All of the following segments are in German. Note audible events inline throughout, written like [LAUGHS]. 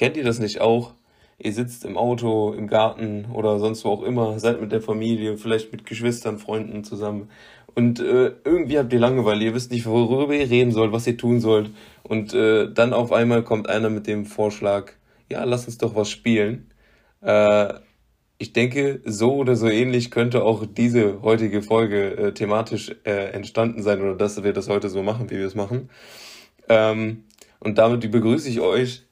Kennt ihr das nicht auch? Ihr sitzt im Auto, im Garten oder sonst wo auch immer, seid mit der Familie, vielleicht mit Geschwistern, Freunden zusammen und äh, irgendwie habt ihr Langeweile, ihr wisst nicht, worüber ihr reden sollt, was ihr tun sollt und äh, dann auf einmal kommt einer mit dem Vorschlag, ja, lass uns doch was spielen. Äh, ich denke, so oder so ähnlich könnte auch diese heutige Folge äh, thematisch äh, entstanden sein oder dass wir das heute so machen, wie wir es machen. Ähm, und damit begrüße ich euch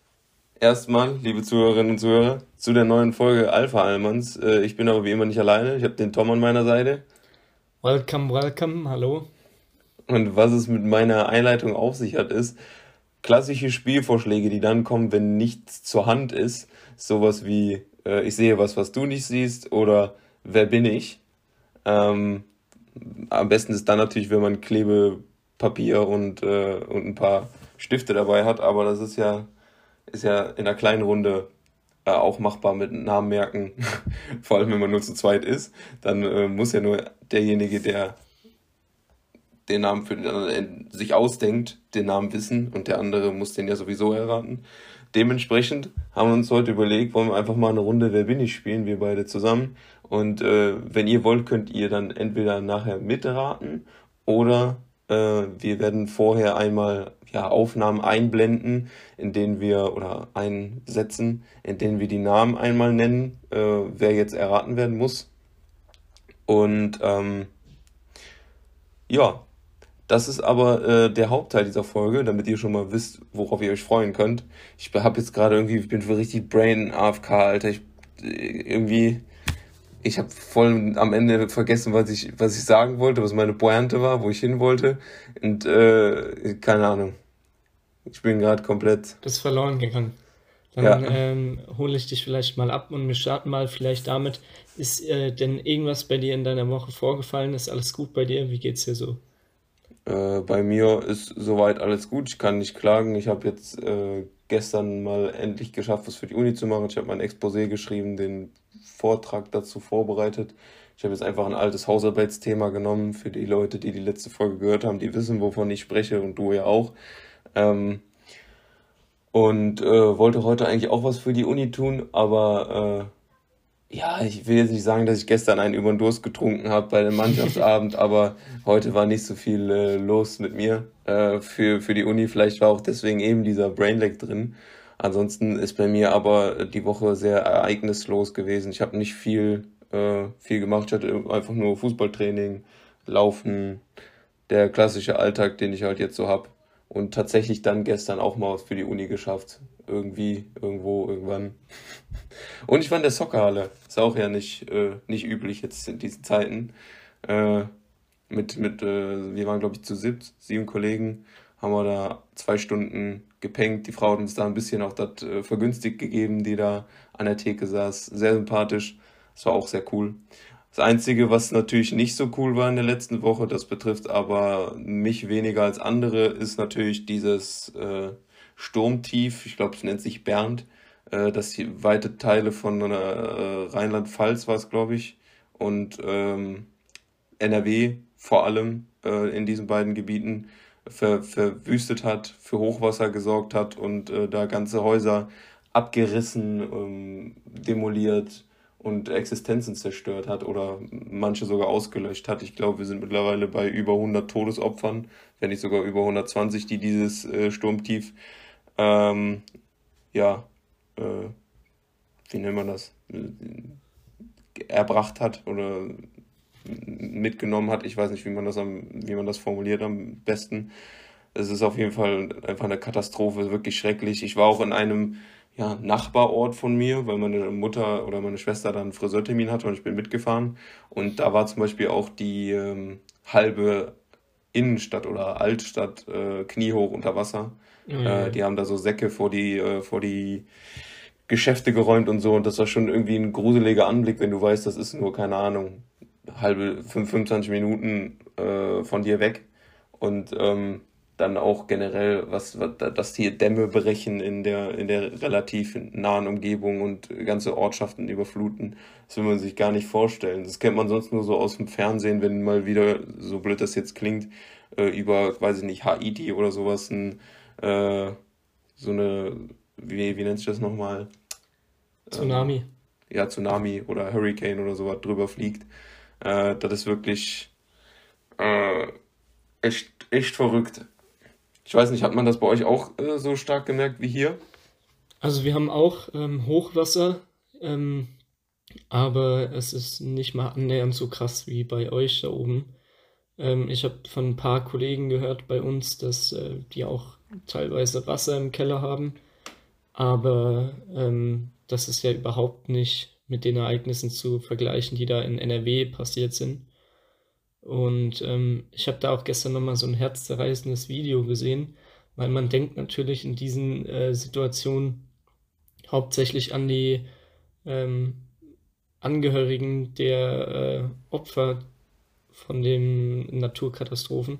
erstmal, liebe Zuhörerinnen und Zuhörer, zu der neuen Folge Alpha Almans. Äh, ich bin aber wie immer nicht alleine. Ich habe den Tom an meiner Seite. Welcome, welcome, hallo. Und was es mit meiner Einleitung auf sich hat, ist klassische Spielvorschläge, die dann kommen, wenn nichts zur Hand ist. Sowas wie, äh, ich sehe was, was du nicht siehst oder wer bin ich? Ähm, am besten ist dann natürlich, wenn man Klebepapier und, äh, und ein paar Stifte dabei hat, aber das ist ja ist ja in einer kleinen Runde äh, auch machbar mit Namen merken. [LAUGHS] Vor allem, wenn man nur zu zweit ist, dann äh, muss ja nur derjenige, der den Namen für den anderen sich ausdenkt, den Namen wissen und der andere muss den ja sowieso erraten. Dementsprechend haben wir uns heute überlegt, wollen wir einfach mal eine Runde Wer bin ich spielen, wir beide zusammen. Und äh, wenn ihr wollt, könnt ihr dann entweder nachher mitraten oder äh, wir werden vorher einmal ja, Aufnahmen einblenden, in denen wir oder einsetzen, in denen wir die Namen einmal nennen, äh, wer jetzt erraten werden muss. Und ähm, ja, das ist aber äh, der Hauptteil dieser Folge, damit ihr schon mal wisst, worauf ihr euch freuen könnt. Ich habe jetzt gerade irgendwie, ich bin für richtig Brain AFK, Alter. Ich irgendwie ich habe voll am Ende vergessen, was ich, was ich sagen wollte, was meine Pointe war, wo ich hin wollte. Und äh, keine Ahnung. Ich bin gerade komplett. Du bist verloren gegangen. Dann ja. ähm, hole ich dich vielleicht mal ab und wir starten mal vielleicht damit. Ist äh, denn irgendwas bei dir in deiner Woche vorgefallen? Ist alles gut bei dir? Wie geht's dir so? Äh, bei mir ist soweit alles gut. Ich kann nicht klagen. Ich habe jetzt äh, gestern mal endlich geschafft, was für die Uni zu machen. Ich habe mein Exposé geschrieben, den Vortrag dazu vorbereitet. Ich habe jetzt einfach ein altes Hausarbeitsthema genommen für die Leute, die die letzte Folge gehört haben, die wissen, wovon ich spreche und du ja auch. Ähm, und äh, wollte heute eigentlich auch was für die Uni tun, aber äh, ja, ich will jetzt nicht sagen, dass ich gestern einen über den Durst getrunken habe bei dem Mannschaftsabend, [LAUGHS] aber heute war nicht so viel äh, los mit mir äh, für, für die Uni. Vielleicht war auch deswegen eben dieser Brainlag drin. Ansonsten ist bei mir aber die Woche sehr ereignislos gewesen. Ich habe nicht viel, äh, viel gemacht. Ich hatte einfach nur Fußballtraining, Laufen, der klassische Alltag, den ich halt jetzt so hab. Und tatsächlich dann gestern auch mal was für die Uni geschafft. Irgendwie, irgendwo, irgendwann. [LAUGHS] Und ich war in der Soccerhalle. Ist auch ja nicht, äh, nicht üblich jetzt in diesen Zeiten. Äh, mit, mit, äh, wir waren glaube ich zu siebt, sieben Kollegen, haben wir da zwei Stunden gepenkt. Die Frau hat uns da ein bisschen auch das äh, vergünstigt gegeben, die da an der Theke saß. Sehr sympathisch. Das war auch sehr cool. Das Einzige, was natürlich nicht so cool war in der letzten Woche, das betrifft aber mich weniger als andere, ist natürlich dieses äh, Sturmtief. Ich glaube, es nennt sich Bernd. Äh, das hier weite Teile von äh, Rheinland-Pfalz war es, glaube ich, und ähm, NRW vor allem äh, in diesen beiden Gebieten ver, verwüstet hat, für Hochwasser gesorgt hat und äh, da ganze Häuser abgerissen, ähm, demoliert und Existenzen zerstört hat oder manche sogar ausgelöscht hat. Ich glaube, wir sind mittlerweile bei über 100 Todesopfern, wenn nicht sogar über 120, die dieses äh, Sturmtief, ähm, ja, äh, wie nennt man das, erbracht hat oder mitgenommen hat. Ich weiß nicht, wie man das, am, wie man das formuliert am besten. Es ist auf jeden Fall einfach eine Katastrophe, wirklich schrecklich. Ich war auch in einem ja, Nachbarort von mir, weil meine Mutter oder meine Schwester dann einen Friseurtermin hatte und ich bin mitgefahren. Und da war zum Beispiel auch die ähm, halbe Innenstadt oder Altstadt äh, kniehoch unter Wasser. Mhm. Äh, die haben da so Säcke vor die, äh, vor die Geschäfte geräumt und so. Und das war schon irgendwie ein gruseliger Anblick, wenn du weißt, das ist nur, keine Ahnung, halbe 25 Minuten äh, von dir weg und ähm, dann auch generell, was, was dass hier Dämme brechen in der in der relativ nahen Umgebung und ganze Ortschaften überfluten, das will man sich gar nicht vorstellen. Das kennt man sonst nur so aus dem Fernsehen, wenn mal wieder, so blöd das jetzt klingt, äh, über, weiß ich nicht, Haiti oder sowas ein, äh, so eine wie, wie nennt sich das nochmal? Tsunami. Ähm, ja, Tsunami oder Hurricane oder sowas drüber fliegt. Äh, das ist wirklich äh, echt, echt verrückt. Ich weiß nicht, hat man das bei euch auch äh, so stark gemerkt wie hier? Also wir haben auch ähm, Hochwasser, ähm, aber es ist nicht mal annähernd so krass wie bei euch da oben. Ähm, ich habe von ein paar Kollegen gehört bei uns, dass äh, die auch teilweise Wasser im Keller haben, aber ähm, das ist ja überhaupt nicht mit den Ereignissen zu vergleichen, die da in NRW passiert sind. Und ähm, ich habe da auch gestern nochmal so ein herzzerreißendes Video gesehen, weil man denkt natürlich in diesen äh, Situationen hauptsächlich an die ähm, Angehörigen der äh, Opfer von den Naturkatastrophen.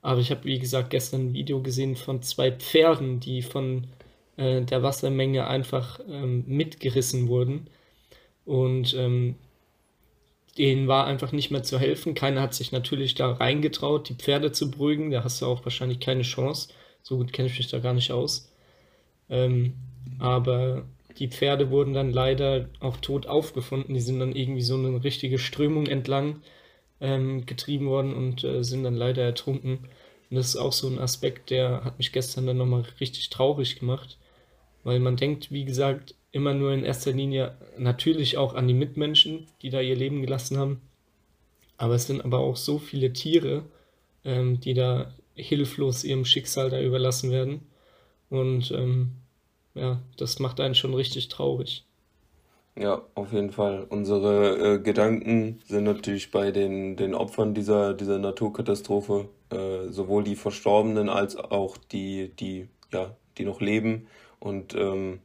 Aber ich habe, wie gesagt, gestern ein Video gesehen von zwei Pferden, die von äh, der Wassermenge einfach ähm, mitgerissen wurden. Und ähm, denen war einfach nicht mehr zu helfen. Keiner hat sich natürlich da reingetraut, die Pferde zu beruhigen. Da hast du auch wahrscheinlich keine Chance. So gut kenne ich mich da gar nicht aus. Ähm, aber die Pferde wurden dann leider auch tot aufgefunden. Die sind dann irgendwie so eine richtige Strömung entlang ähm, getrieben worden und äh, sind dann leider ertrunken. Und das ist auch so ein Aspekt, der hat mich gestern dann nochmal richtig traurig gemacht, weil man denkt, wie gesagt, immer nur in erster Linie natürlich auch an die Mitmenschen, die da ihr Leben gelassen haben. Aber es sind aber auch so viele Tiere, ähm, die da hilflos ihrem Schicksal da überlassen werden. Und ähm, ja, das macht einen schon richtig traurig. Ja, auf jeden Fall. Unsere äh, Gedanken sind natürlich bei den, den Opfern dieser, dieser Naturkatastrophe, äh, sowohl die Verstorbenen als auch die, die, ja, die noch leben und ähm,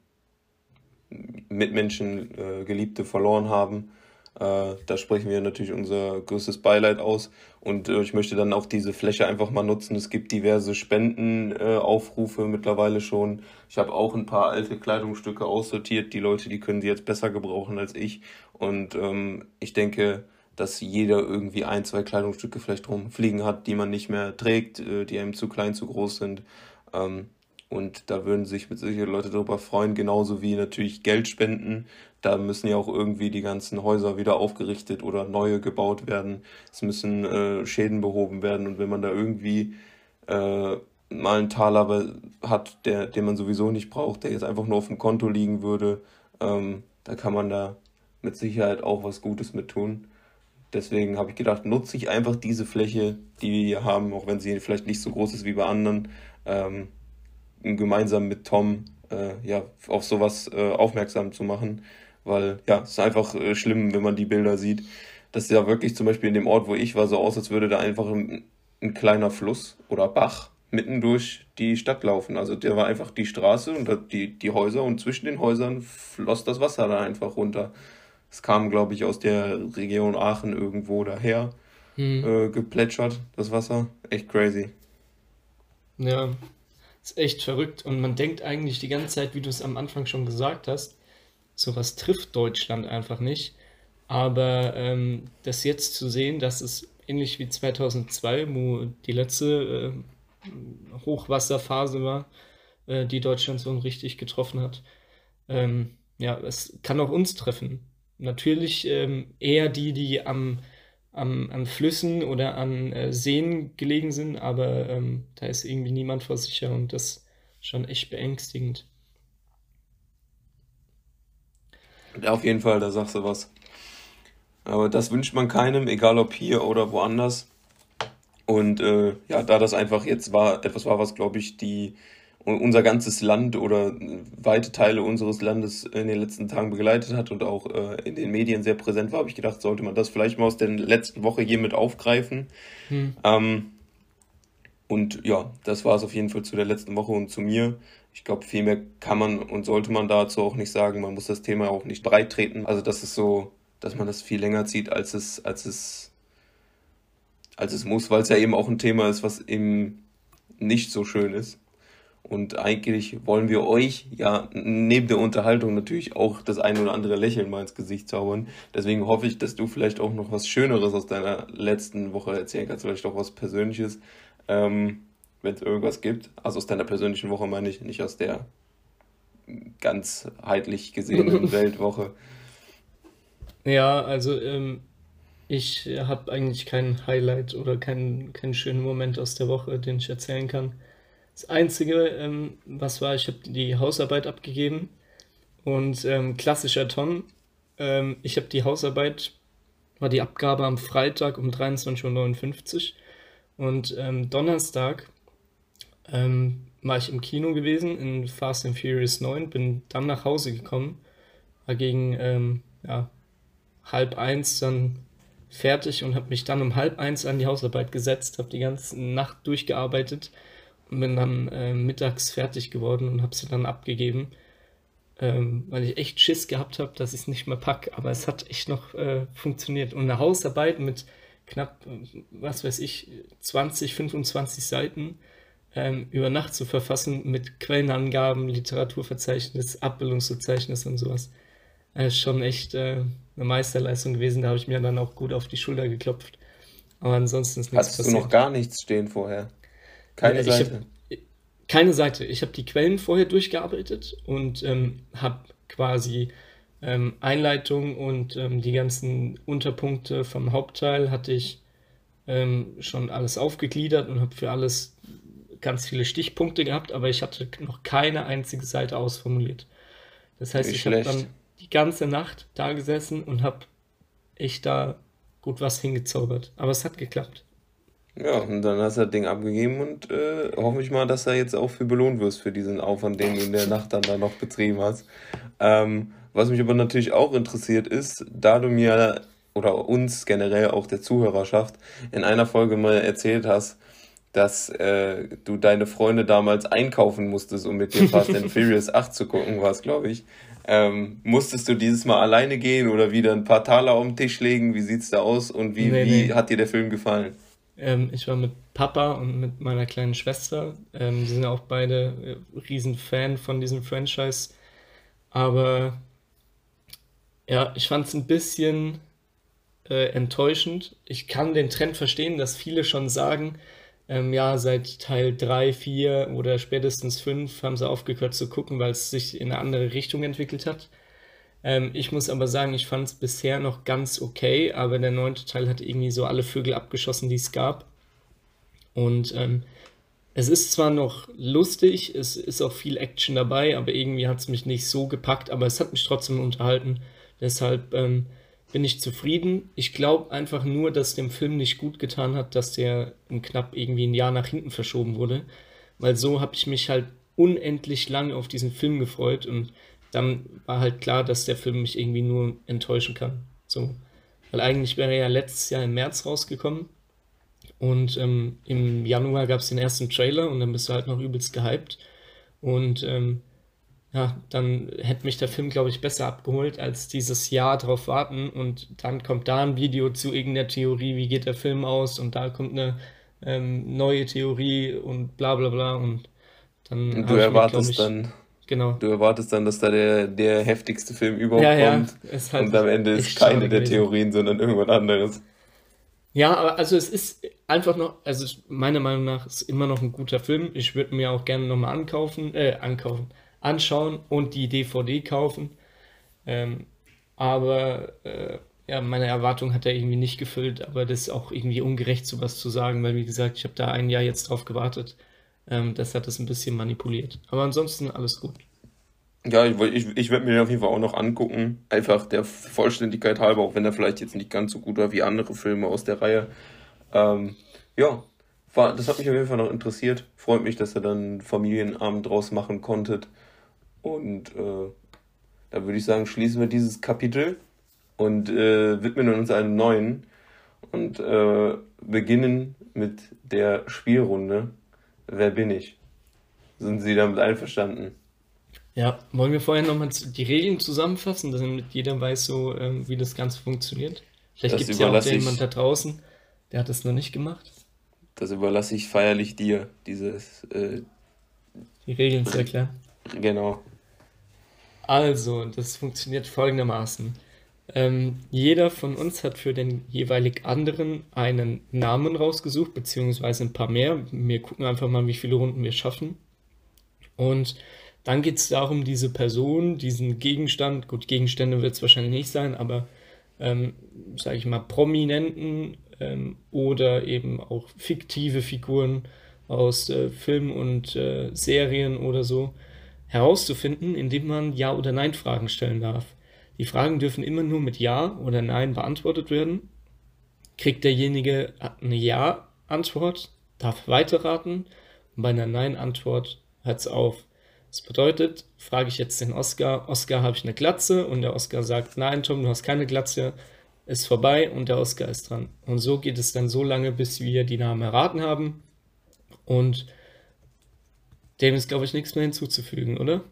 Mitmenschen, äh, Geliebte verloren haben. Äh, da sprechen wir natürlich unser größtes Beileid aus. Und äh, ich möchte dann auch diese Fläche einfach mal nutzen. Es gibt diverse Spendenaufrufe äh, mittlerweile schon. Ich habe auch ein paar alte Kleidungsstücke aussortiert. Die Leute, die können sie jetzt besser gebrauchen als ich. Und ähm, ich denke, dass jeder irgendwie ein, zwei Kleidungsstücke vielleicht rumfliegen hat, die man nicht mehr trägt, äh, die einem zu klein, zu groß sind. Ähm, und da würden sich mit Sicherheit Leute darüber freuen, genauso wie natürlich Geld spenden. Da müssen ja auch irgendwie die ganzen Häuser wieder aufgerichtet oder neue gebaut werden. Es müssen äh, Schäden behoben werden. Und wenn man da irgendwie äh, mal einen Taler hat, der, den man sowieso nicht braucht, der jetzt einfach nur auf dem Konto liegen würde, ähm, da kann man da mit Sicherheit auch was Gutes mit tun. Deswegen habe ich gedacht, nutze ich einfach diese Fläche, die wir hier haben, auch wenn sie vielleicht nicht so groß ist wie bei anderen, ähm, gemeinsam mit Tom äh, ja, auf sowas äh, aufmerksam zu machen. Weil ja, es ist einfach äh, schlimm, wenn man die Bilder sieht. Das ist ja wirklich zum Beispiel in dem Ort, wo ich war, so aus, als würde da einfach ein, ein kleiner Fluss oder Bach mitten durch die Stadt laufen. Also der war einfach die Straße und die, die Häuser und zwischen den Häusern floss das Wasser da einfach runter. Es kam, glaube ich, aus der Region Aachen irgendwo daher hm. äh, geplätschert, das Wasser. Echt crazy. Ja, ist echt verrückt. Und man denkt eigentlich die ganze Zeit, wie du es am Anfang schon gesagt hast, sowas trifft Deutschland einfach nicht. Aber ähm, das jetzt zu sehen, dass es ähnlich wie 2002, wo die letzte äh, Hochwasserphase war, äh, die Deutschland so richtig getroffen hat, ähm, ja, es kann auch uns treffen. Natürlich ähm, eher die, die am am, an Flüssen oder an äh, Seen gelegen sind, aber ähm, da ist irgendwie niemand vor sicher und das ist schon echt beängstigend. Auf jeden Fall, da sagst du was. Aber das wünscht man keinem, egal ob hier oder woanders. Und äh, ja, da das einfach jetzt war, etwas war, was glaube ich die unser ganzes Land oder weite Teile unseres Landes in den letzten Tagen begleitet hat und auch äh, in den Medien sehr präsent war, habe ich gedacht, sollte man das vielleicht mal aus der letzten Woche hier mit aufgreifen. Hm. Ähm, und ja, das war es auf jeden Fall zu der letzten Woche und zu mir. Ich glaube, viel mehr kann man und sollte man dazu auch nicht sagen. Man muss das Thema auch nicht breit treten. Also das ist so, dass man das viel länger zieht, als es, als es, als es muss, weil es ja eben auch ein Thema ist, was eben nicht so schön ist. Und eigentlich wollen wir euch ja neben der Unterhaltung natürlich auch das ein oder andere Lächeln mal ins Gesicht zaubern. Deswegen hoffe ich, dass du vielleicht auch noch was Schöneres aus deiner letzten Woche erzählen kannst, vielleicht auch was Persönliches, ähm, wenn es irgendwas gibt. Also aus deiner persönlichen Woche meine ich, nicht aus der ganzheitlich gesehenen [LAUGHS] Weltwoche. Ja, also ähm, ich habe eigentlich kein Highlight oder keinen, keinen schönen Moment aus der Woche, den ich erzählen kann. Das Einzige, ähm, was war, ich habe die Hausarbeit abgegeben und ähm, klassischer Tom. Ähm, ich habe die Hausarbeit, war die Abgabe am Freitag um 23.59 Uhr und ähm, Donnerstag ähm, war ich im Kino gewesen in Fast and Furious 9, bin dann nach Hause gekommen, war gegen ähm, ja, halb eins dann fertig und habe mich dann um halb eins an die Hausarbeit gesetzt, habe die ganze Nacht durchgearbeitet bin dann äh, mittags fertig geworden und habe sie dann abgegeben, ähm, weil ich echt Schiss gehabt habe, dass ich es nicht mehr packe. Aber es hat echt noch äh, funktioniert. Und eine Hausarbeit mit knapp, was weiß ich, 20, 25 Seiten ähm, über Nacht zu verfassen mit Quellenangaben, Literaturverzeichnis, Abbildungsverzeichnis und sowas. Das ist schon echt äh, eine Meisterleistung gewesen. Da habe ich mir dann auch gut auf die Schulter geklopft. Aber ansonsten ist nichts Hattest passiert. du noch gar nichts stehen vorher? Keine ja, Seite? Hab, keine Seite. Ich habe die Quellen vorher durchgearbeitet und ähm, habe quasi ähm, Einleitung und ähm, die ganzen Unterpunkte vom Hauptteil hatte ich ähm, schon alles aufgegliedert und habe für alles ganz viele Stichpunkte gehabt, aber ich hatte noch keine einzige Seite ausformuliert. Das heißt, Wie ich habe dann die ganze Nacht da gesessen und habe echt da gut was hingezaubert. Aber es hat geklappt. Ja, und dann hast du das Ding abgegeben und äh, hoffe ich mal, dass du jetzt auch für belohnt wirst für diesen Aufwand, den du in der Nacht dann da noch betrieben hast. Ähm, was mich aber natürlich auch interessiert ist, da du mir oder uns generell auch der Zuhörerschaft in einer Folge mal erzählt hast, dass äh, du deine Freunde damals einkaufen musstest, um mit dir Fast and Furious 8 zu gucken, war es, glaube ich. Ähm, musstest du dieses Mal alleine gehen oder wieder ein paar Taler auf den Tisch legen? Wie sieht's da aus und wie, nee, wie nee. hat dir der Film gefallen? Ähm, ich war mit Papa und mit meiner kleinen Schwester. Ähm, die sind auch beide äh, Riesenfan von diesem Franchise. Aber ja, ich fand es ein bisschen äh, enttäuschend. Ich kann den Trend verstehen, dass viele schon sagen, ähm, ja, seit Teil 3, 4 oder spätestens 5 haben sie aufgehört zu gucken, weil es sich in eine andere Richtung entwickelt hat. Ähm, ich muss aber sagen, ich fand es bisher noch ganz okay, aber der neunte Teil hat irgendwie so alle Vögel abgeschossen, die es gab. Und ähm, es ist zwar noch lustig, es ist auch viel Action dabei, aber irgendwie hat es mich nicht so gepackt, aber es hat mich trotzdem unterhalten. Deshalb ähm, bin ich zufrieden. Ich glaube einfach nur, dass dem Film nicht gut getan hat, dass der knapp irgendwie ein Jahr nach hinten verschoben wurde. Weil so habe ich mich halt unendlich lang auf diesen Film gefreut und dann war halt klar, dass der Film mich irgendwie nur enttäuschen kann. So. Weil eigentlich wäre er ja letztes Jahr im März rausgekommen und ähm, im Januar gab es den ersten Trailer und dann bist du halt noch übelst gehypt. Und ähm, ja, dann hätte mich der Film, glaube ich, besser abgeholt, als dieses Jahr drauf warten und dann kommt da ein Video zu irgendeiner Theorie, wie geht der Film aus und da kommt eine ähm, neue Theorie und bla bla bla und dann. Und du erwartest mir, ich, dann. Genau. Du erwartest dann, dass da der, der heftigste Film überhaupt ja, kommt. Ja, halt und am Ende ist keine der Theorien, sondern irgendwas anderes. Ja, aber also es ist einfach noch, also meiner Meinung nach ist immer noch ein guter Film. Ich würde mir auch gerne nochmal ankaufen, äh, ankaufen anschauen und die DVD kaufen. Ähm, aber äh, ja, meine Erwartung hat er irgendwie nicht gefüllt, aber das ist auch irgendwie ungerecht, sowas zu sagen, weil wie gesagt, ich habe da ein Jahr jetzt drauf gewartet. Ähm, das hat es ein bisschen manipuliert. Aber ansonsten alles gut. Ja, ich, ich, ich werde mir den auf jeden Fall auch noch angucken. Einfach der Vollständigkeit halber, auch wenn er vielleicht jetzt nicht ganz so gut war wie andere Filme aus der Reihe. Ähm, ja, war, das hat mich auf jeden Fall noch interessiert. Freut mich, dass ihr dann Familienabend draus machen konntet. Und äh, da würde ich sagen, schließen wir dieses Kapitel und äh, widmen uns einem neuen und äh, beginnen mit der Spielrunde. Wer bin ich? Sind Sie damit einverstanden? Ja, wollen wir vorher nochmal die Regeln zusammenfassen, damit jeder weiß, so ähm, wie das Ganze funktioniert? Vielleicht gibt es ja auch jemand da draußen, der hat das noch nicht gemacht. Das überlasse ich feierlich dir, dieses. Äh, die Regeln zu erklären. Genau. Also, das funktioniert folgendermaßen. Ähm, jeder von uns hat für den jeweilig anderen einen Namen rausgesucht, beziehungsweise ein paar mehr. Wir gucken einfach mal, wie viele Runden wir schaffen. Und Dann geht es darum, diese Person, diesen Gegenstand, gut, Gegenstände wird es wahrscheinlich nicht sein, aber ähm, sage ich mal, prominenten ähm, oder eben auch fiktive Figuren aus äh, Filmen und äh, Serien oder so herauszufinden, indem man Ja- oder Nein-Fragen stellen darf. Die Fragen dürfen immer nur mit Ja oder Nein beantwortet werden. Kriegt derjenige eine Ja-Antwort, darf weiterraten und bei einer Nein-Antwort hört es auf. Das bedeutet, frage ich jetzt den Oscar, Oscar, habe ich eine Glatze? Und der Oscar sagt, nein, Tom, du hast keine Glatze, ist vorbei und der Oscar ist dran. Und so geht es dann so lange, bis wir die Namen erraten haben. Und dem ist, glaube ich, nichts mehr hinzuzufügen, oder?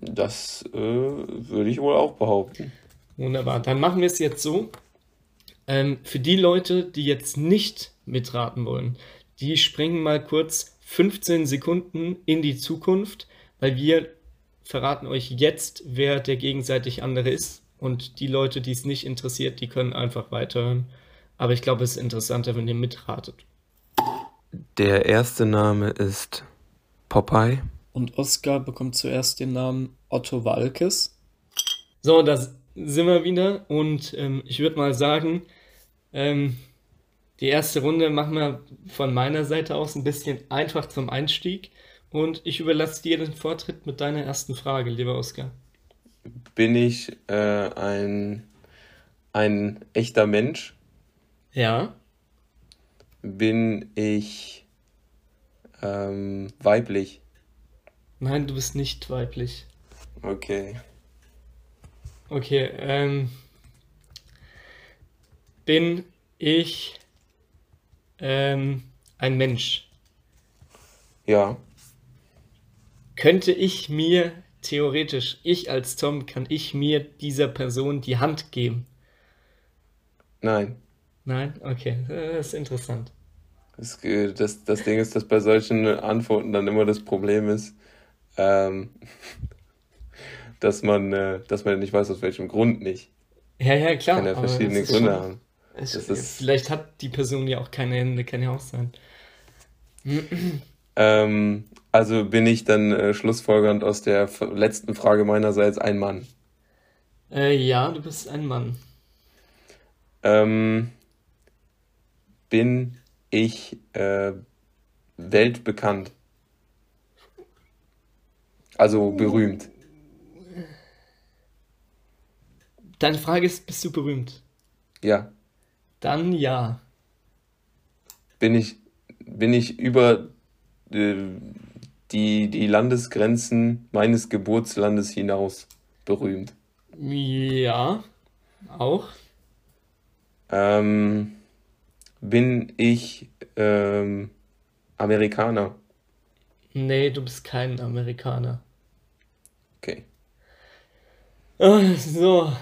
Das äh, würde ich wohl auch behaupten. Wunderbar. Dann machen wir es jetzt so. Ähm, für die Leute, die jetzt nicht mitraten wollen, die springen mal kurz 15 Sekunden in die Zukunft weil wir verraten euch jetzt, wer der gegenseitig andere ist. Und die Leute, die es nicht interessiert, die können einfach weiterhören. Aber ich glaube, es ist interessanter, wenn ihr mitratet. Der erste Name ist Popeye. Und Oskar bekommt zuerst den Namen Otto Walkes. So, da sind wir wieder. Und ähm, ich würde mal sagen, ähm, die erste Runde machen wir von meiner Seite aus ein bisschen einfach zum Einstieg. Und ich überlasse dir den Vortritt mit deiner ersten Frage, lieber Oskar. Bin ich äh, ein, ein echter Mensch? Ja. Bin ich ähm, weiblich? Nein, du bist nicht weiblich. Okay. Okay, ähm, bin ich ähm, ein Mensch? Ja könnte ich mir theoretisch, ich als Tom, kann ich mir dieser Person die Hand geben? Nein. Nein? Okay, das ist interessant. Das, äh, das, das Ding ist, dass bei solchen Antworten dann immer das Problem ist, ähm, [LAUGHS] dass, man, äh, dass man nicht weiß, aus welchem Grund nicht. Ja, ja, klar. Kann ja verschiedene Gründe schon, haben. Es, ist, vielleicht hat die Person ja auch keine Hände, kann ja auch sein. [CLEARS THROAT] Ähm, also bin ich dann äh, schlussfolgernd aus der letzten Frage meinerseits ein Mann. Äh, ja, du bist ein Mann. Ähm, bin ich äh, weltbekannt? Also berühmt. Deine Frage ist, bist du berühmt? Ja. Dann ja. Bin ich, bin ich über äh, die, die Landesgrenzen meines Geburtslandes hinaus berühmt. Ja, auch. Ähm, bin ich ähm, Amerikaner? Nee, du bist kein Amerikaner. Okay. Oh, so,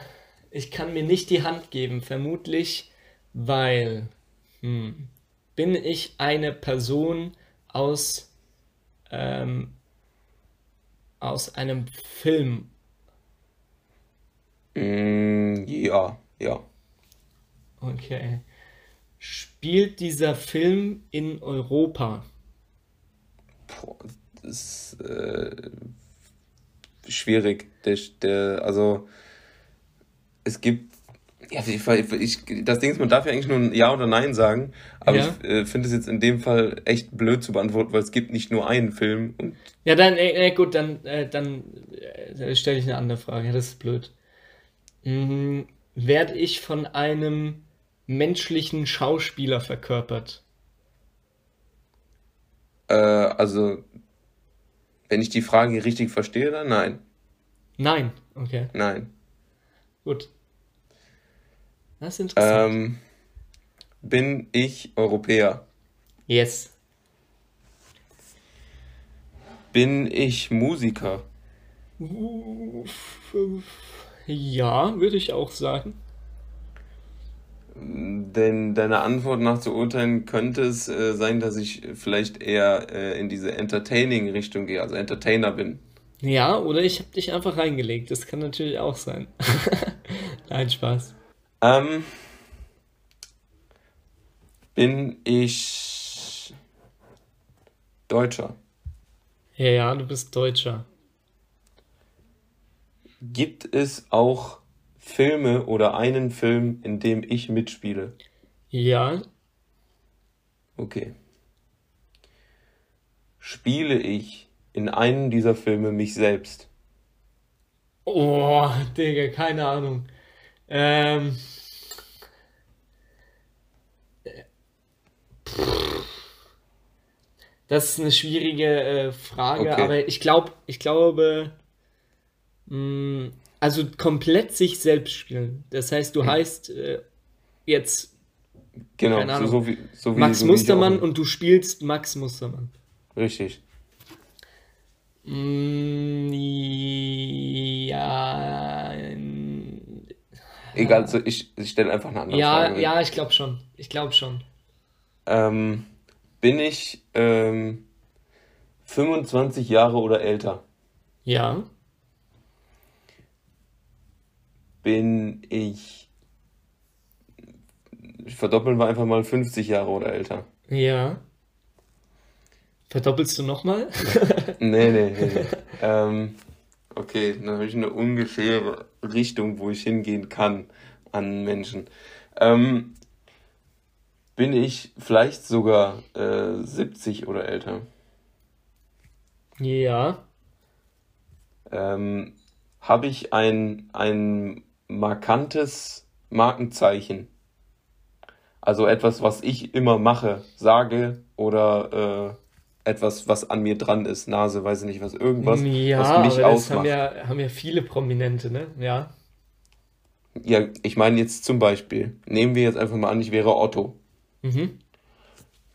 ich kann mir nicht die Hand geben, vermutlich, weil hm, bin ich eine Person, aus, ähm, aus einem Film? Mm, ja, ja. Okay. Spielt dieser Film in Europa? Boah, das ist äh, schwierig. Der, der, also es gibt ja, ich, ich, das Ding ist, man darf ja eigentlich nur ein Ja oder Nein sagen, aber ja. ich äh, finde es jetzt in dem Fall echt blöd zu beantworten, weil es gibt nicht nur einen Film. Und ja, dann, äh, äh gut, dann, äh, dann äh, stelle ich eine andere Frage. Ja, das ist blöd. Mhm. Werde ich von einem menschlichen Schauspieler verkörpert? Äh, also, wenn ich die Frage richtig verstehe, dann nein. Nein, okay. Nein. Gut. Das ist interessant. Ähm, bin ich Europäer? Yes. Bin ich Musiker? Ja, würde ich auch sagen. Denn deiner Antwort nach zu urteilen, könnte es äh, sein, dass ich vielleicht eher äh, in diese Entertaining-Richtung gehe, also Entertainer bin. Ja, oder ich habe dich einfach reingelegt. Das kann natürlich auch sein. [LAUGHS] Nein, Spaß. Ähm, bin ich Deutscher? Ja, du bist Deutscher. gibt es auch Filme oder einen Film, in dem ich mitspiele? Ja. Okay. Spiele ich in einem dieser Filme mich selbst? Oh, Digga, keine Ahnung. Ähm. Das ist eine schwierige äh, Frage, Okay. aber ich glaube, ich glaube, mh, also komplett sich selbst spielen. Das heißt, du heißt äh, jetzt, Genau, keine so, Ahnung, so wie, so wie, Max so. Mustermann und du spielst Max Mustermann. Richtig. Mm, ja, n- Egal, so ich, ich stelle einfach eine andere ja, Frage. ja, ich glaube schon. Ich glaube schon. Ähm, bin ich ähm, 25 Jahre oder älter? Ja, Bin ich, verdoppeln wir einfach mal 50 Jahre oder älter? ja. Verdoppelst du nochmal? [LAUGHS] Nee, nee, nee, nee. [LAUGHS] Ähm, okay, dann habe ich eine ungefähre Richtung, wo ich hingehen kann an Menschen. Ähm, bin ich vielleicht sogar äh, 70 oder älter? Ja, Ähm, habe ich ein, ein markantes Markenzeichen? Also etwas, was ich immer mache, sage oder äh, etwas, was an mir dran ist, Nase, weiß ich nicht was, irgendwas, ja, was mich aber das haben ausmacht. ja, haben ja viele Prominente, ne? Ja. Ja, ich meine jetzt zum Beispiel, nehmen wir jetzt einfach mal an, ich wäre Otto. Mhm.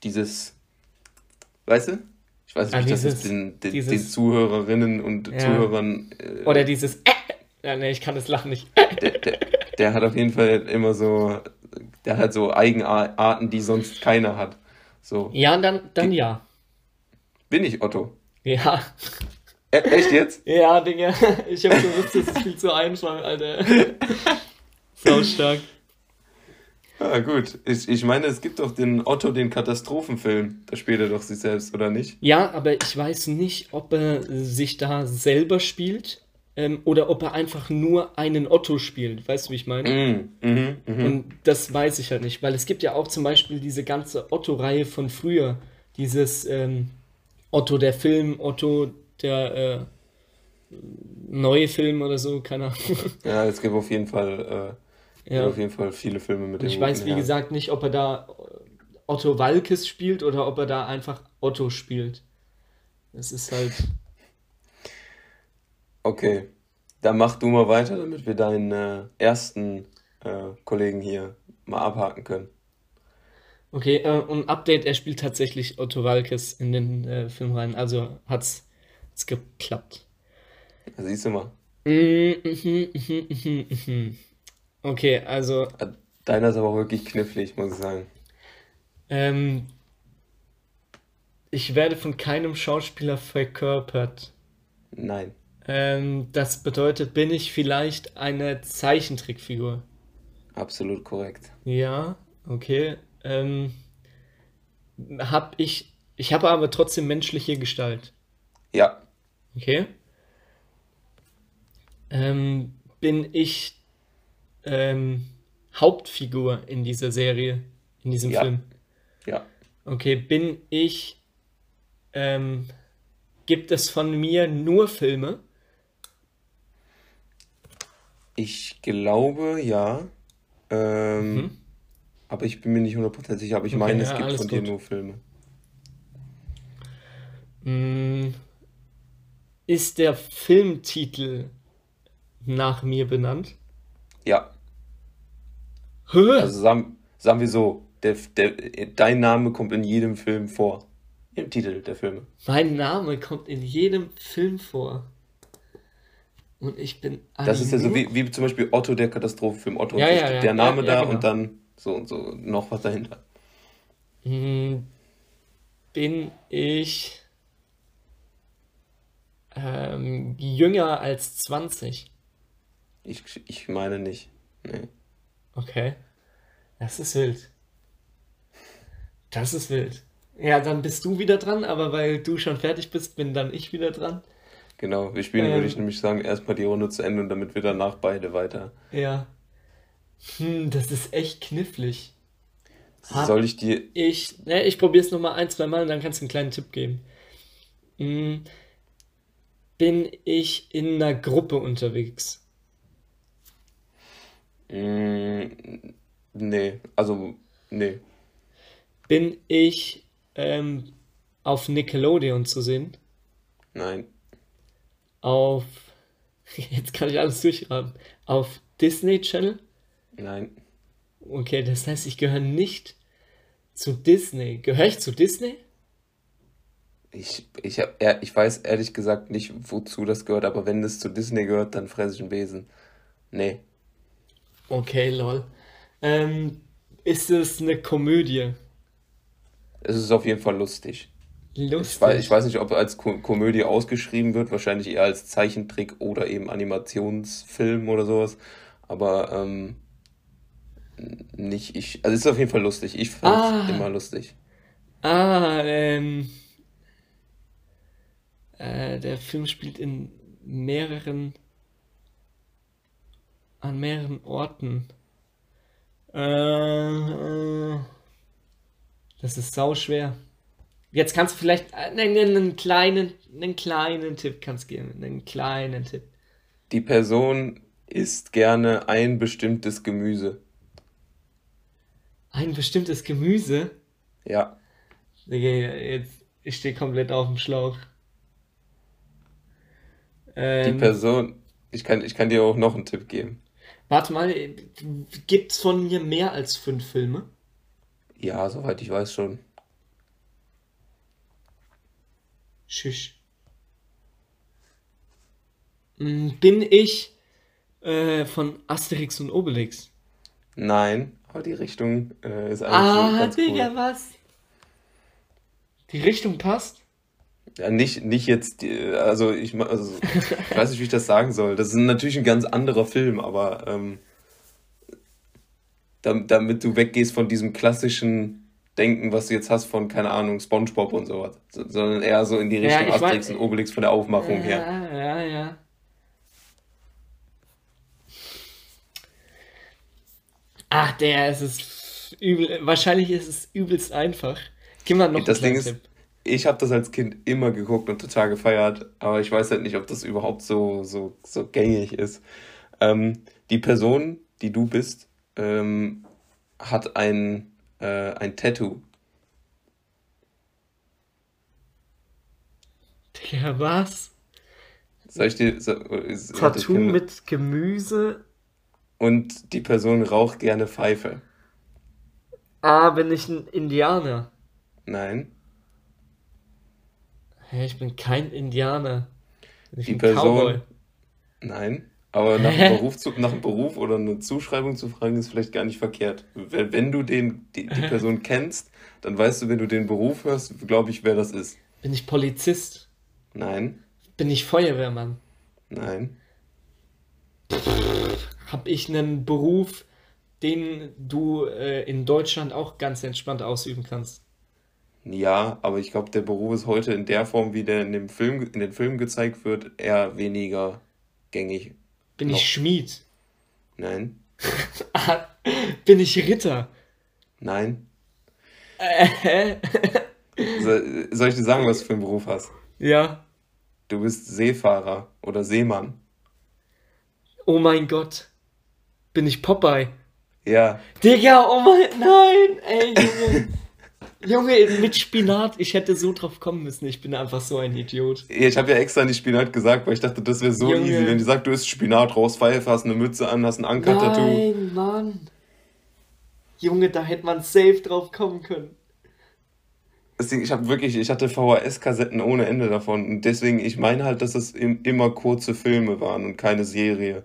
Dieses, weißt du? Ich weiß nicht, Ah, wie ich das jetzt den, den, den Zuhörerinnen und ja. Zuhörern, äh, Oder dieses, äh, ja, ne, ich kann das Lachen nicht. der, der, der hat auf jeden Fall immer so, der hat so Eigenarten, die sonst keiner hat. So, Ja, dann, dann ja. bin ich Otto? Ja. E echt jetzt? Ja, Digga, ich hab gewusst, das ist viel zu einfach, Alter. Sau stark. Ah, gut. Ich, ich meine, es gibt doch den Otto, den Katastrophenfilm. Da spielt er doch sich selbst, oder nicht? Ja, aber ich weiß nicht, ob er sich da selber spielt ähm, oder ob er einfach nur einen Otto spielt. Weißt du, wie ich meine? Mm, mhm, mhm. Und das weiß ich halt nicht, weil es gibt ja auch zum Beispiel diese ganze Otto-Reihe von früher. Dieses ähm, Otto der Film, Otto der äh, neue Film oder so, keine Ahnung. [LAUGHS] Ja, es gibt auf jeden Fall, äh, Ja. auf jeden Fall viele Filme mit dem ich weiß, wie Herrn. gesagt, nicht, ob er da Otto Walkes spielt oder ob er da einfach Otto spielt. Das ist halt. Okay, dann mach du mal weiter, damit wir deinen äh, ersten äh, Kollegen hier mal abhaken können. Okay, äh, und Update, er spielt tatsächlich Otto Walkes in den äh, Film rein. Also hat's, hat's geklappt. Da siehst du mal. Mm, mhm, mhm, mhm. Okay, also Deiner ist aber auch wirklich knifflig, muss ich sagen. ähm, ich werde von keinem Schauspieler verkörpert. Nein, Ähm, das bedeutet, bin ich vielleicht eine Zeichentrickfigur? absolut korrekt. Ja, okay. Ähm, hab ich, ich habe aber trotzdem menschliche Gestalt. Ja, Okay. Ähm, bin ich ähm, Hauptfigur in dieser Serie, in diesem ja, Film? ja. Okay, bin ich, ähm, gibt es von mir nur Filme? Ich glaube, ja. Ähm, Mhm. aber ich bin mir nicht 100% sicher, aber ich Okay, meine, es ja, gibt von dir gut. nur Filme. Mm, ist der Filmtitel nach mir benannt? Ja, Hä? also sagen, sagen wir so, der, der, dein Name kommt in jedem Film vor. Im Titel der Filme. Mein Name kommt in jedem Film vor. Und ich bin Das ist ja so wie, wie zum Beispiel Otto, der Katastrophenfilm. Otto Ja, ja, ja, der Name da genau. und dann so und so noch was dahinter. Mm, Bin ich ähm, jünger als 20? Ich, ich meine nicht. Nee. Okay. Das ist wild. Das ist wild. Ja, dann bist du wieder dran, aber weil du schon fertig bist, bin dann ich wieder dran. Genau, wir spielen, würde ich Ähm, nämlich sagen, erstmal die Runde zu Ende und damit wir danach beide weiter. ja. Hm, das ist echt knifflig. Hab Soll ich dir. ich. Ne, ich probiere es nochmal ein, zwei Mal und dann kannst du einen kleinen Tipp geben. Hm, bin ich in einer Gruppe unterwegs? Mm, nee, also, nee, Bin ich ähm, auf Nickelodeon zu sehen? nein, Auf. [LAUGHS] Jetzt kann ich alles durchraten. Auf Disney Channel? nein. Okay, das heißt, ich gehöre nicht zu Disney. Gehöre ich zu Disney? Ich, ich, hab, ehr- ich weiß ehrlich gesagt nicht, wozu das gehört, aber wenn es zu Disney gehört, dann fresse ich einen Besen. Nee, Okay, lol. Ähm, ist es eine Komödie? es ist auf jeden Fall lustig. Ich weiß, ich Lustig. weiß nicht, ob als Ko Komödie ausgeschrieben wird, wahrscheinlich eher als Zeichentrick oder eben Animationsfilm oder sowas. Aber ähm, nicht ich. Also es ist auf jeden Fall lustig. Ich fand es immer Ah, lustig. ah, ähm, äh, der Film spielt in mehreren, an mehreren Orten. Äh, äh, das ist sau schwer. Jetzt kannst du vielleicht äh, einen, einen kleinen, einen kleinen Tipp kannst geben, einen kleinen Tipp. Die Person isst gerne ein bestimmtes Gemüse. Ein bestimmtes Gemüse. Ja, Digga, jetzt, ich stehe komplett auf dem Schlauch. die Ähm, Person. Ich kann, ich kann dir auch noch einen Tipp geben. warte mal, gibt's von mir mehr als fünf Filme? Ja, soweit ich weiß schon. Tschüss. Mm, Bin ich äh, von Asterix und Obelix? Nein, aber die Richtung äh, ist eigentlich so Ah, ganz Digga, cool. was? Die Richtung passt? Ja, nicht, nicht jetzt, die, also ich, also ich weiß nicht, wie ich das sagen soll. Das ist natürlich ein ganz anderer Film, aber ähm, dam- damit du weggehst von diesem klassischen Denken, was du jetzt hast von, keine Ahnung, SpongeBob und sowas, so, sondern eher so in die Ja, Richtung ich weiß. Asterix und Obelix von der Aufmachung her. Ja, ja, ja. Ach, der, es ist übel. Wahrscheinlich ist es übelst einfach. Gib mal noch einen Das Ding ist, Tipp. ich habe das als Kind immer geguckt und total gefeiert, aber ich weiß halt nicht, ob das überhaupt so, so, so gängig ist. Ähm, die Person, die du bist, ähm, hat ein, äh, ein Tattoo. Digga, was? Soll ich dir, so, ist, ich Tattoo kann, mit Gemüse? und die Person raucht gerne Pfeife. Ah, bin ich ein Indianer? Nein. Hä, ich bin kein Indianer. Bin ich Die ein Cowboy? Person, nein. Aber nach einem? [LAUGHS] Beruf, zu, nach einem Beruf oder einer Zuschreibung zu fragen, ist vielleicht gar nicht verkehrt. Wenn, wenn du den, die, die [LAUGHS] Person kennst, dann weißt du, wenn du den Beruf hörst, glaube ich, wer das ist. Bin ich Polizist? Nein, Bin ich Feuerwehrmann? nein. Hab ich einen Beruf, den du äh, in Deutschland auch ganz entspannt ausüben kannst? Ja, aber ich glaube, der Beruf ist heute in der Form, wie der in dem Film, in den Filmen gezeigt wird, eher weniger gängig Bin ich noch. Schmied? Nein, [LAUGHS] Bin ich Ritter? nein. Äh, [LAUGHS] So, soll ich dir sagen, was du für einen Beruf hast? ja. Du bist Seefahrer oder Seemann. Oh mein Gott. Bin ich Popeye? Ja, Digga, oh mein, nein, ey, Junge. [LAUGHS] Junge, mit Spinat, ich hätte so drauf kommen müssen. Ich bin einfach so ein Idiot. ich habe ja extra nicht Spinat gesagt, weil ich dachte, das wäre so easy. Wenn Junge. die sagt, du isst Spinat, rauchst Pfeife, hast eine Mütze an, hast ein Anker-Tattoo. Nein, Mann. Junge, da hätte man safe drauf kommen können. Deswegen, ich habe wirklich, ich hatte VHS-Kassetten ohne Ende davon. Und deswegen, ich meine halt, dass es im, immer kurze Filme waren und keine Serie.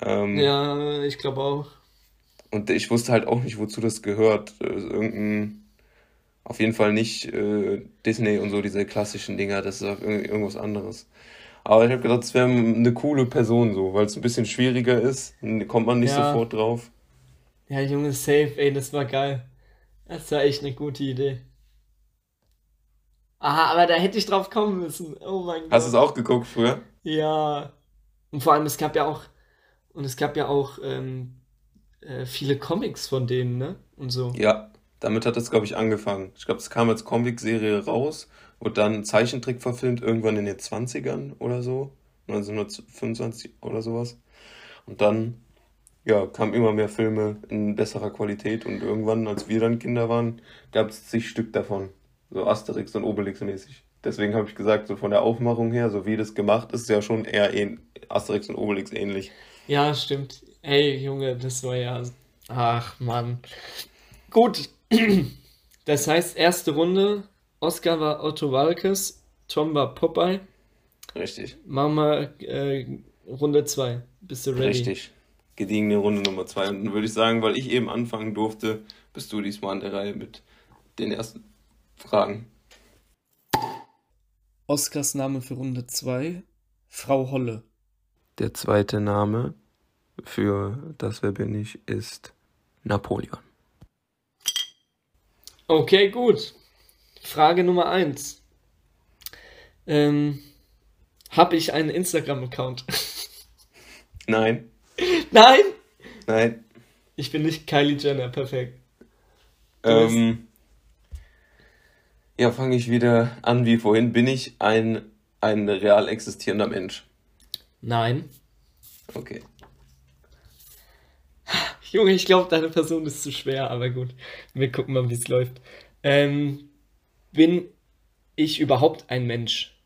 Ähm, Ja, ich glaube auch. und ich wusste halt auch nicht, wozu das gehört. Äh, Irgendein, auf jeden Fall nicht äh, Disney und so, diese klassischen Dinger, das ist irgendwas anderes. Aber ich habe gedacht, es wäre eine coole Person so, weil es ein bisschen schwieriger ist, kommt man nicht Ja. sofort drauf. Ja, Junge, safe, ey, das war geil. Das war echt eine gute Idee. Aha, aber da hätte ich drauf kommen müssen. Oh mein Hast du es auch geguckt früher? Ja. Und vor allem, es gab ja auch, und es gab ja auch ähm, äh, viele Comics von denen, ne? Und so. Ja, damit hat es, glaube ich, angefangen. Ich glaube, es kam als Comicserie raus und dann Zeichentrick verfilmt, irgendwann in den 20ern oder so. 1925 oder sowas. Und dann, ja, kamen immer mehr Filme in besserer Qualität und irgendwann, als wir dann Kinder waren, gab es zig Stück davon. So Asterix und Obelix mäßig. Deswegen habe ich gesagt, so von der Aufmachung her, so wie das gemacht ist, ja schon eher Asterix und Obelix ähnlich. Ja, stimmt. Ey, Junge, das war ja. Ach, Mann. Gut. Das heißt, erste Runde. Oscar war Otto Walkes, Tom war Popeye. Richtig. Machen wir äh, Runde 2. Bist du ready? Richtig. Gediegene Runde Nummer 2. Und dann würde ich sagen, weil ich eben anfangen durfte, bist du diesmal an der Reihe mit den ersten Fragen. Oscars Name für Runde 2, Frau Holle. Der zweite Name für das Wer bin ich ist Napoleon. Okay, gut. Frage Nummer 1. Ähm, habe ich einen Instagram-Account? [LAUGHS] Nein. Nein? Nein. Ich bin nicht Kylie Jenner, perfekt. Ähm, ja, fange ich wieder an wie vorhin. Bin ich ein, ein real existierender Mensch? Nein. Okay. Junge, ich glaube, deine Person ist zu schwer, aber gut. Wir gucken mal, wie es läuft. Ähm, bin ich überhaupt ein Mensch?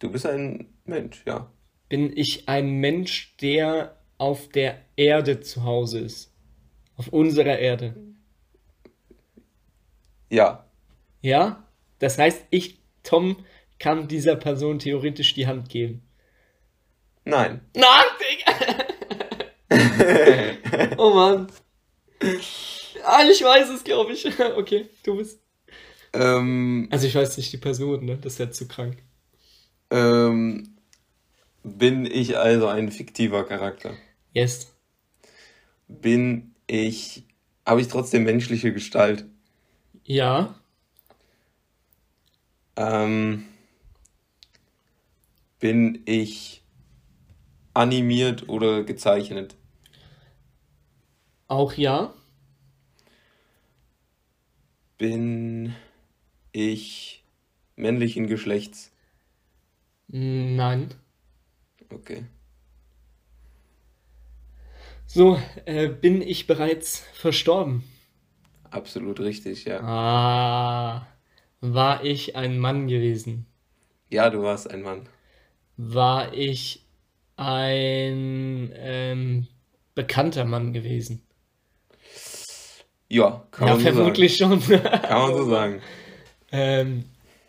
Du bist ein Mensch, ja. Bin ich ein Mensch, der auf der Erde zu Hause ist? Auf unserer Erde? Ja. Ja? Das heißt, ich, Tom, kann dieser Person theoretisch die Hand geben. Nein. Nein, Digga! [LAUGHS] [LAUGHS] oh Mann. Ah, ich weiß es, glaube ich. [LAUGHS] Okay, du bist. Ähm, also ich weiß nicht die Person, ne? Das ist ja zu krank. Ähm, bin ich also ein fiktiver Charakter? Yes. Bin ich. Habe ich trotzdem menschliche Gestalt? Ja. Ähm, bin ich animiert oder gezeichnet? Auch ja. Bin ich männlichen Geschlechts? Nein. Okay. So, äh, bin ich bereits verstorben? Absolut richtig, ja. Ah, war ich ein Mann gewesen? Ja, du warst ein Mann. War ich ein ähm, bekannter Mann gewesen? Ja, kann Ja, man so vermutlich sagen. schon. [LAUGHS] Kann man so sagen. Ähm,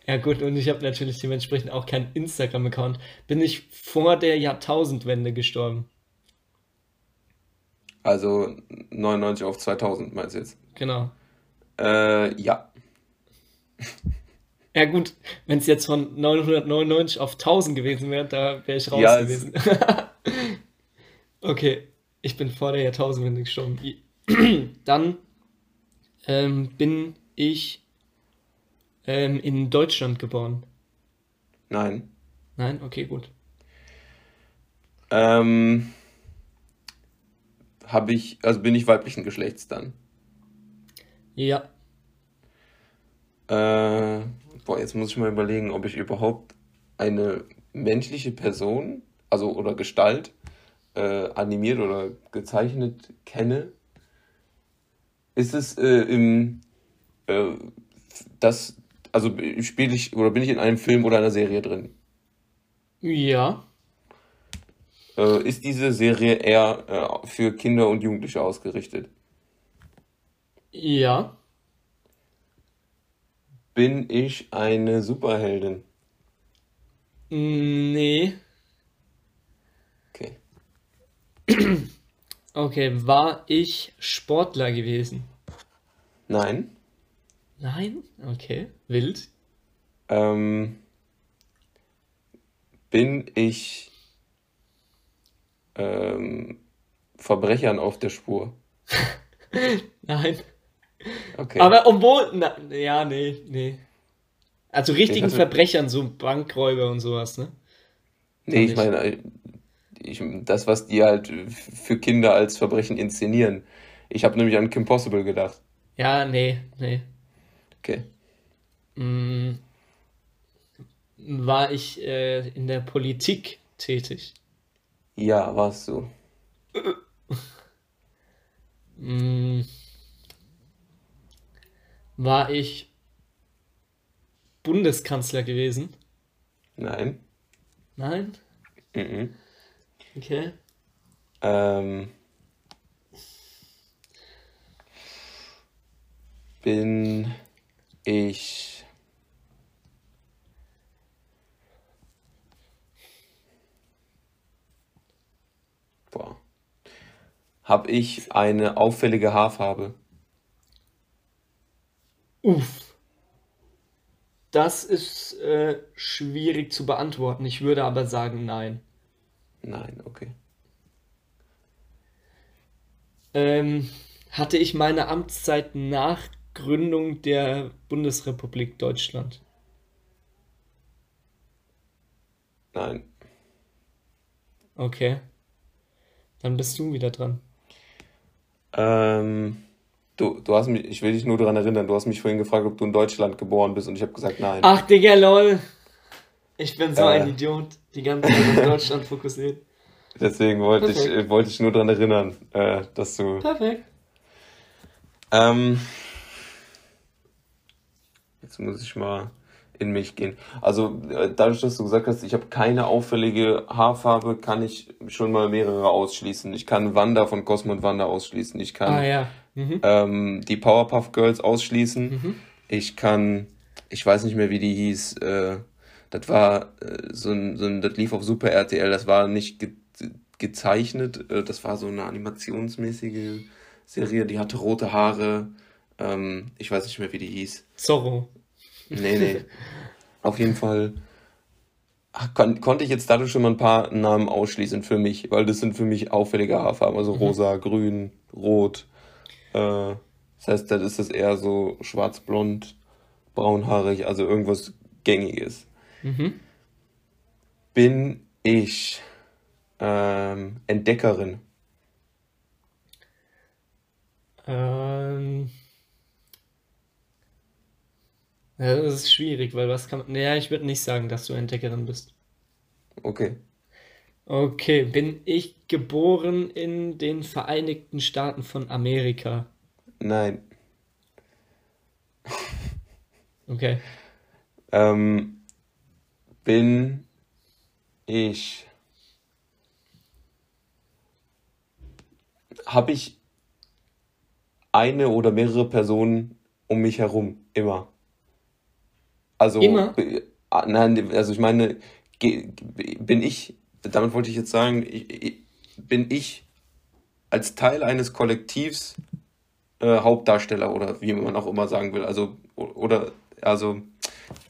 ja gut, und ich habe natürlich dementsprechend auch keinen Instagram-Account. Bin ich vor der Jahrtausendwende gestorben? Also 99 auf 2000 meinst du jetzt? Genau. Äh, ja. Ja gut, wenn es jetzt von 999 auf 1000 gewesen wäre, da wäre ich raus Ja, es, gewesen. [LAUGHS] Okay, ich bin vor der Jahrtausendwende gestorben. [CLEARS THROAT] Dann ähm, bin ich ähm, in Deutschland geboren. nein. Nein? Okay, gut. Ähm, habe ich, also bin ich weiblichen Geschlechts dann? Ja, Äh, boah, jetzt muss ich mal überlegen, ob ich überhaupt eine menschliche Person, also oder Gestalt, äh, animiert oder gezeichnet kenne. Ist es äh, im, äh, das, also spiele ich oder bin ich in einem Film oder einer Serie drin? ja, Äh, ist diese Serie eher äh, für Kinder und Jugendliche ausgerichtet? ja, Bin ich eine Superheldin? nee. Okay. [CLEARS THROAT] Okay, war ich Sportler gewesen? Nein. Nein? Okay, wild. Ähm, bin ich ähm, Verbrechern auf der Spur? [LAUGHS] Nein. Okay. Aber obwohl, na, ja, nee, nee. Also Ich richtigen hatte, Verbrechern, so Bankräuber und sowas, ne? nee, ich meine, ich, das, was die halt für Kinder als Verbrechen inszenieren. Ich habe nämlich an Kim Possible gedacht. Ja, nee, nee. Okay. Mm, war ich äh, in der Politik tätig? Ja, warst du. [LAUGHS] Mm, war ich Bundeskanzler gewesen? Nein. Nein? Mhm. Okay. Ähm, bin ich. Boah. Habe ich eine auffällige Haarfarbe? Uff. Das ist äh, schwierig zu beantworten. Ich würde aber sagen, nein. Nein, okay. Ähm, hatte ich meine Amtszeit nach Gründung der Bundesrepublik Deutschland? Nein. Okay, dann bist du wieder dran. Ähm, du, du hast mich, ich will dich nur daran erinnern, du hast mich vorhin gefragt, ob du in Deutschland geboren bist und ich habe gesagt nein. Ach, Digga, lol. Ich bin so ein Äh, Idiot. Die ganze Zeit auf Deutschland fokussiert. deswegen wollte ich, Perfekt. wollte ich nur daran erinnern, äh, dass du. Perfekt. Ähm, jetzt muss ich mal in mich gehen. Also äh, dadurch, dass du gesagt hast, ich habe keine auffällige Haarfarbe, kann ich schon mal mehrere ausschließen. Ich kann Wanda von Cosmo und Wanda ausschließen. Ich Ah kann ja. Mhm. ähm, die Powerpuff Girls ausschließen. Mhm. Ich kann, ich weiß nicht mehr, wie die hieß. Äh, das war äh, so ein, so ein, das lief auf Super RTL. Das war nicht ge gezeichnet. Äh, das war so eine animationsmäßige Serie. Die hatte rote Haare. Ähm, ich weiß nicht mehr, wie die hieß. Zorro. Nee, nee. [LAUGHS] Auf jeden Fall kon konnte ich jetzt dadurch schon mal ein paar Namen ausschließen für mich, weil das sind für mich auffällige Haarfarben. Also Mhm. rosa, grün, rot. Äh, das heißt, dann ist das eher so schwarz-blond, braunhaarig, also irgendwas Gängiges. Mhm. Bin ich ähm, Entdeckerin? Ähm, ja, das ist schwierig, weil was kann man. Naja, ich würde nicht sagen, dass du Entdeckerin bist. Okay. Okay, bin ich geboren in den Vereinigten Staaten von Amerika? Nein. Okay. Ähm, bin ich. Habe ich eine oder mehrere Personen um mich herum? Immer. Also, Immer? ah, nein, also ich meine, bin ich, damit wollte ich jetzt sagen, bin ich als Teil eines Kollektivs äh, Hauptdarsteller oder wie man auch immer sagen will. Also, oder, also,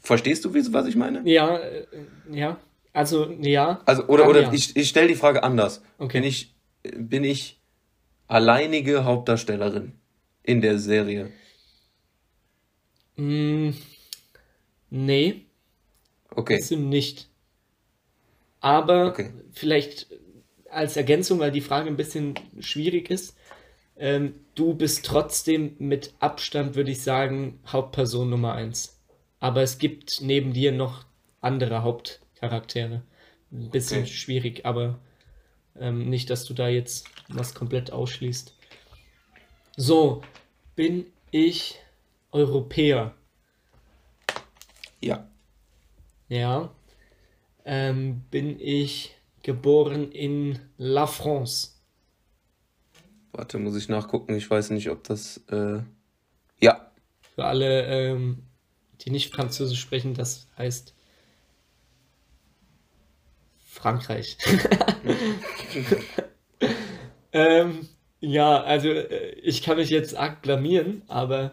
verstehst du, was ich meine? Ja, äh, ja. Also, ja. Also, oder, oder ja. ich, ich stelle die Frage anders. Okay. Bin ich, bin ich alleinige Hauptdarstellerin in der Serie? Mm, nee, Okay, bist du nicht. Aber okay. vielleicht als Ergänzung, weil die Frage ein bisschen schwierig ist. Ähm, du bist trotzdem mit Abstand, würde ich sagen, Hauptperson Nummer eins. Aber es gibt neben dir noch andere Hauptcharaktere. Ein bisschen Okay. schwierig, aber ähm, nicht, dass du da jetzt was komplett ausschließt. So, bin ich Europäer? Ja. Ja. Ähm, bin ich geboren in La France? Warte, muss ich nachgucken. Ich weiß nicht, ob das. Äh... Ja. Für alle, ähm, die nicht Französisch sprechen, das heißt Frankreich. [LAUGHS] Ähm, ja, also äh, ich kann mich jetzt arg blamieren, aber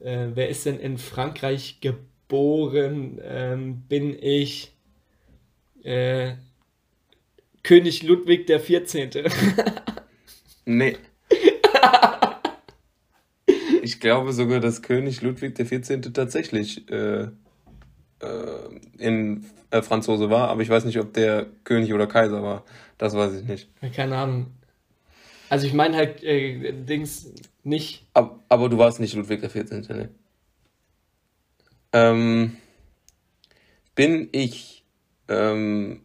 äh, wer ist denn in Frankreich geboren? Ähm, bin ich äh, König Ludwig der 14. Nee. [LAUGHS] Ich glaube sogar, dass König Ludwig XIV. tatsächlich äh, äh, in äh, Franzose war, aber ich weiß nicht, ob der König oder Kaiser war. Das weiß ich nicht. Keine Ahnung. Also ich meine halt äh, Dings nicht. Aber, aber du warst nicht Ludwig 14. Ne? Ähm, bin ich ähm,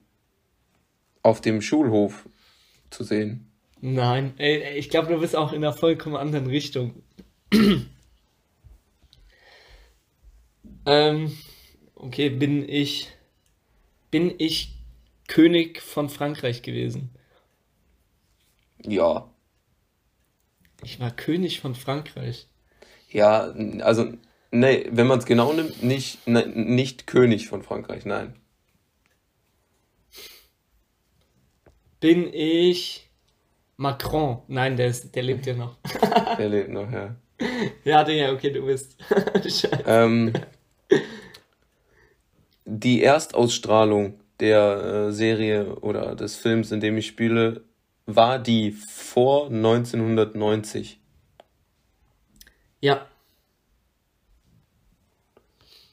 auf dem Schulhof zu sehen? Nein, ich glaube, du bist auch in einer vollkommen anderen Richtung. [CLEARS THROAT] ähm, okay, bin ich bin ich König von Frankreich gewesen? Ja. Ich war König von Frankreich. Ja, also, nee, wenn man es genau nimmt, nicht, ne, nicht König von Frankreich, nein. Bin ich Macron? Nein, der, ist, der lebt ja noch. der lebt noch, ja. [LAUGHS] Ja, der, okay, du bist. [LAUGHS] ähm, die Erstausstrahlung der äh, Serie oder des Films, in dem ich spiele, war die vor 1990? Ja.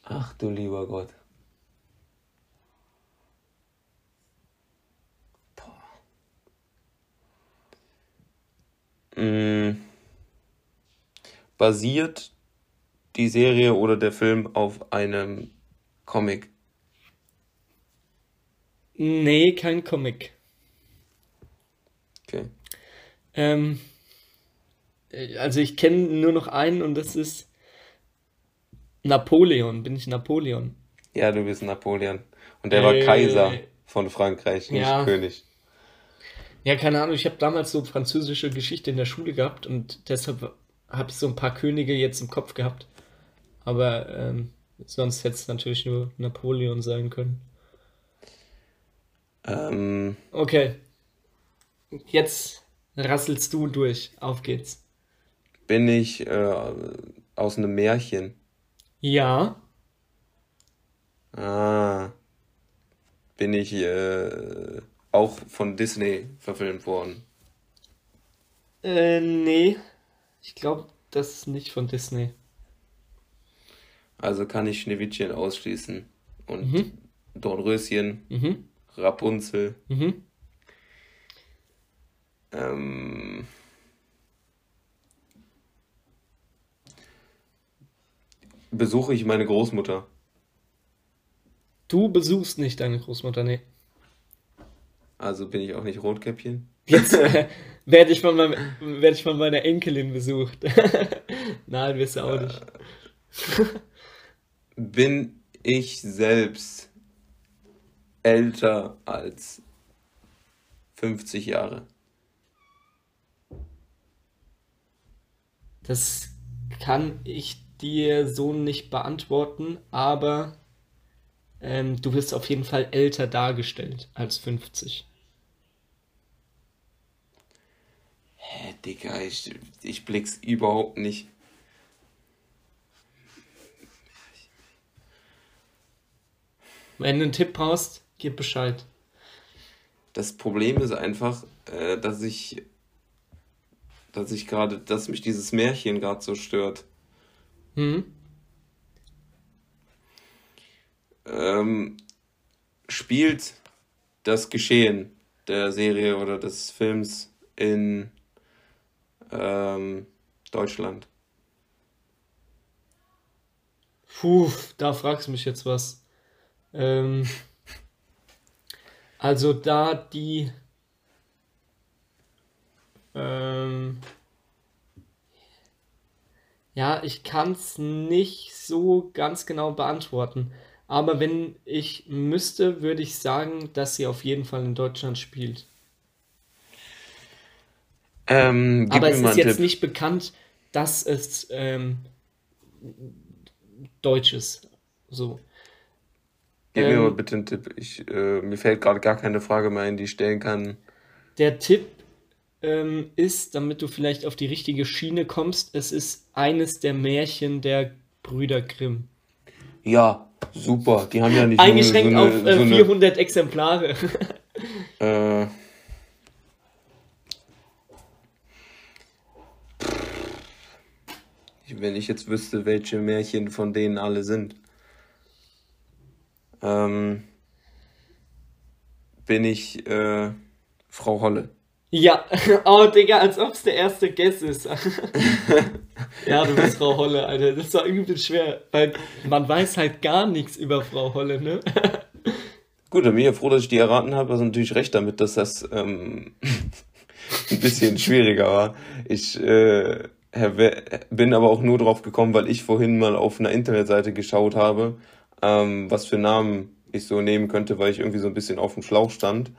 Ach du lieber Gott. Mm. Basiert die Serie oder der Film auf einem Comic? Nee, kein Comic. Okay. Ähm, also ich kenne nur noch einen und das ist Napoleon. Bin ich Napoleon? Ja, du bist Napoleon. Und der äh, war Kaiser von Frankreich, nicht ja. König. Ja, keine Ahnung. Ich habe damals so französische Geschichte in der Schule gehabt und deshalb habe ich so ein paar Könige jetzt im Kopf gehabt. Aber ähm, sonst hätte es natürlich nur Napoleon sein können. Ähm, okay. Jetzt rasselst du durch. Auf geht's. Bin ich äh, aus einem Märchen? Ja. Ah. Bin ich äh, auch von Disney verfilmt worden? Äh, nee. Ich glaube, das ist nicht von Disney. Also kann ich Schneewittchen ausschließen. Und mhm. Dornröschen. Mhm. Rapunzel. Mhm. Ähm, besuche ich meine Großmutter. Du besuchst nicht deine Großmutter, nee. Also bin ich auch nicht Rotkäppchen? Jetzt [LAUGHS] [LAUGHS] werde ich, von werd ich von meiner Enkelin besucht. [LAUGHS] Nein, wirst du auch nicht. bin ich selbst älter als 50 Jahre? Das kann ich dir so nicht beantworten, aber ähm, du bist auf jeden Fall älter dargestellt als 50. Hä, Digga, ich, ich blick's überhaupt nicht. Wenn du einen Tipp brauchst, gib Bescheid. Das Problem ist einfach, äh, dass ich dass ich gerade, dass mich dieses Märchen gerade so stört. Mhm. Ähm, spielt das Geschehen der Serie oder des Films in ähm, Deutschland? Puh, da fragst du mich jetzt was. Ähm, also da die ähm, ja, ich kann es nicht so ganz genau beantworten. Aber wenn ich müsste, würde ich sagen, dass sie auf jeden Fall in Deutschland spielt. Ähm, Aber es ist jetzt Tipp. nicht bekannt, dass es ähm, Deutsch ist. So. Gib mir mal ähm, bitte einen Tipp. Ich, äh, mir fällt gerade gar keine Frage mehr ein, die ich stellen kann. Der Tipp ähm, ist, damit du vielleicht auf die richtige Schiene kommst, es ist eines der Märchen der Brüder Grimm. Ja, super. Die haben ja nicht Eingeschränkt so eine, auf äh, so 400 eine... Exemplare. [LAUGHS] äh. Wenn ich jetzt wüsste, welche Märchen von denen alle sind. ähm, bin ich äh, Frau Holle. Ja, [LAUGHS] oh Digga, als ob es der erste Guess ist. [LAUGHS] ja, du bist Frau Holle, Alter. Das war übel schwer, weil man weiß halt gar nichts über Frau Holle, ne? [LAUGHS] Gut, dann bin ich ja froh, dass ich die erraten habe. Also natürlich recht damit, dass das ähm, ein bisschen schwieriger war. Ich äh, bin aber auch nur drauf gekommen, weil ich vorhin mal auf einer Internetseite geschaut habe, ähm, was für Namen ich so nehmen könnte, weil ich irgendwie so ein bisschen auf dem Schlauch stand.